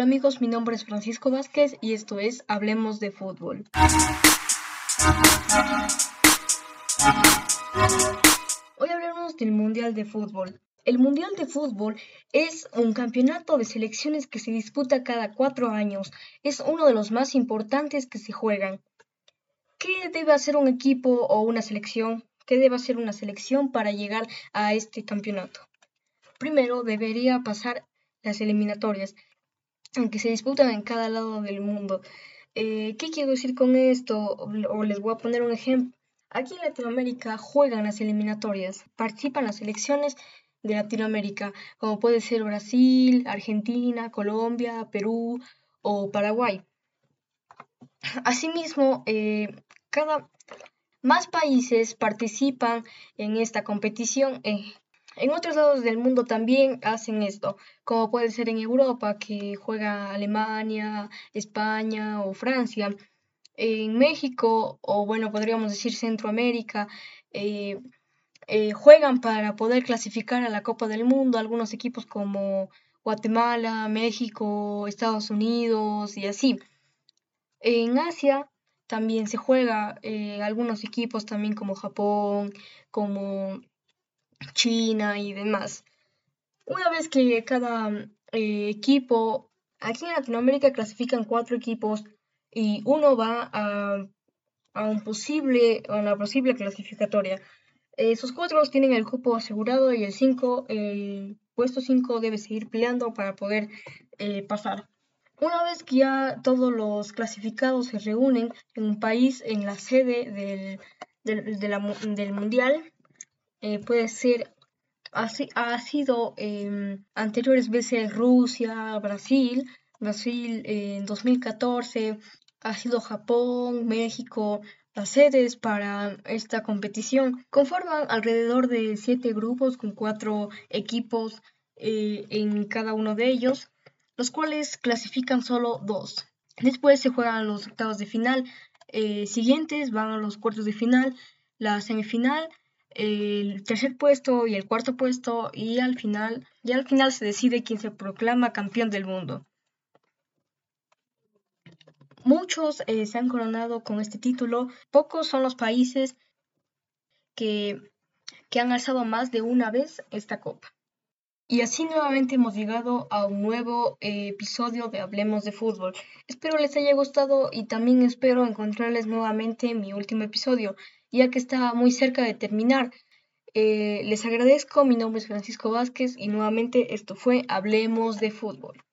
Hola amigos, mi nombre es Francisco Vázquez y esto es Hablemos de Fútbol. Hoy hablaremos del Mundial de Fútbol. El Mundial de Fútbol es un campeonato de selecciones que se disputa cada cuatro años. Es uno de los más importantes que se juegan. ¿Qué debe hacer un equipo o una selección? ¿Qué debe hacer una selección para llegar a este campeonato? Primero debería pasar las eliminatorias, que se disputan en cada lado del mundo. Eh, ¿Qué quiero decir con esto? O les voy a poner un ejemplo. Aquí en Latinoamérica juegan las eliminatorias, participan las selecciones de Latinoamérica, como puede ser Brasil, Argentina, Colombia, Perú o Paraguay. Asimismo, eh, cada más países participan en esta competición. Eh, en otros lados del mundo también hacen esto, como puede ser en Europa, que juega Alemania, España o Francia. En México, o bueno, podríamos decir Centroamérica, eh, eh, juegan para poder clasificar a la Copa del Mundo algunos equipos como Guatemala, México, Estados Unidos y así. En Asia también se juega eh, algunos equipos también como Japón, como China y demás. Una vez que cada eh, equipo, aquí en Latinoamérica clasifican cuatro equipos y uno va a, un posible, a una posible clasificatoria. Esos cuatro tienen el cupo asegurado y el cinco, el puesto 5 debe seguir peleando para poder eh, pasar. Una vez que ya todos los clasificados se reúnen en un país, en la sede del, del mundial, eh, puede ser, así, ha sido em, anteriores veces Rusia, Brasil, Brasil en 2014, ha sido Japón, México, las sedes para esta competición conforman alrededor de siete grupos con cuatro equipos eh, en cada uno de ellos, los cuales clasifican solo dos. Después se juegan los octavos de final eh, siguientes, van a los cuartos de final, la semifinal el tercer puesto y el cuarto puesto y al final, ya al final se decide quién se proclama campeón del mundo. Muchos eh, se han coronado con este título, pocos son los países que, que han alzado más de una vez esta copa. Y así nuevamente hemos llegado a un nuevo eh, episodio de Hablemos de Fútbol. Espero les haya gustado y también espero encontrarles nuevamente en mi último episodio ya que está muy cerca de terminar. Eh, les agradezco, mi nombre es Francisco Vázquez y nuevamente esto fue Hablemos de Fútbol.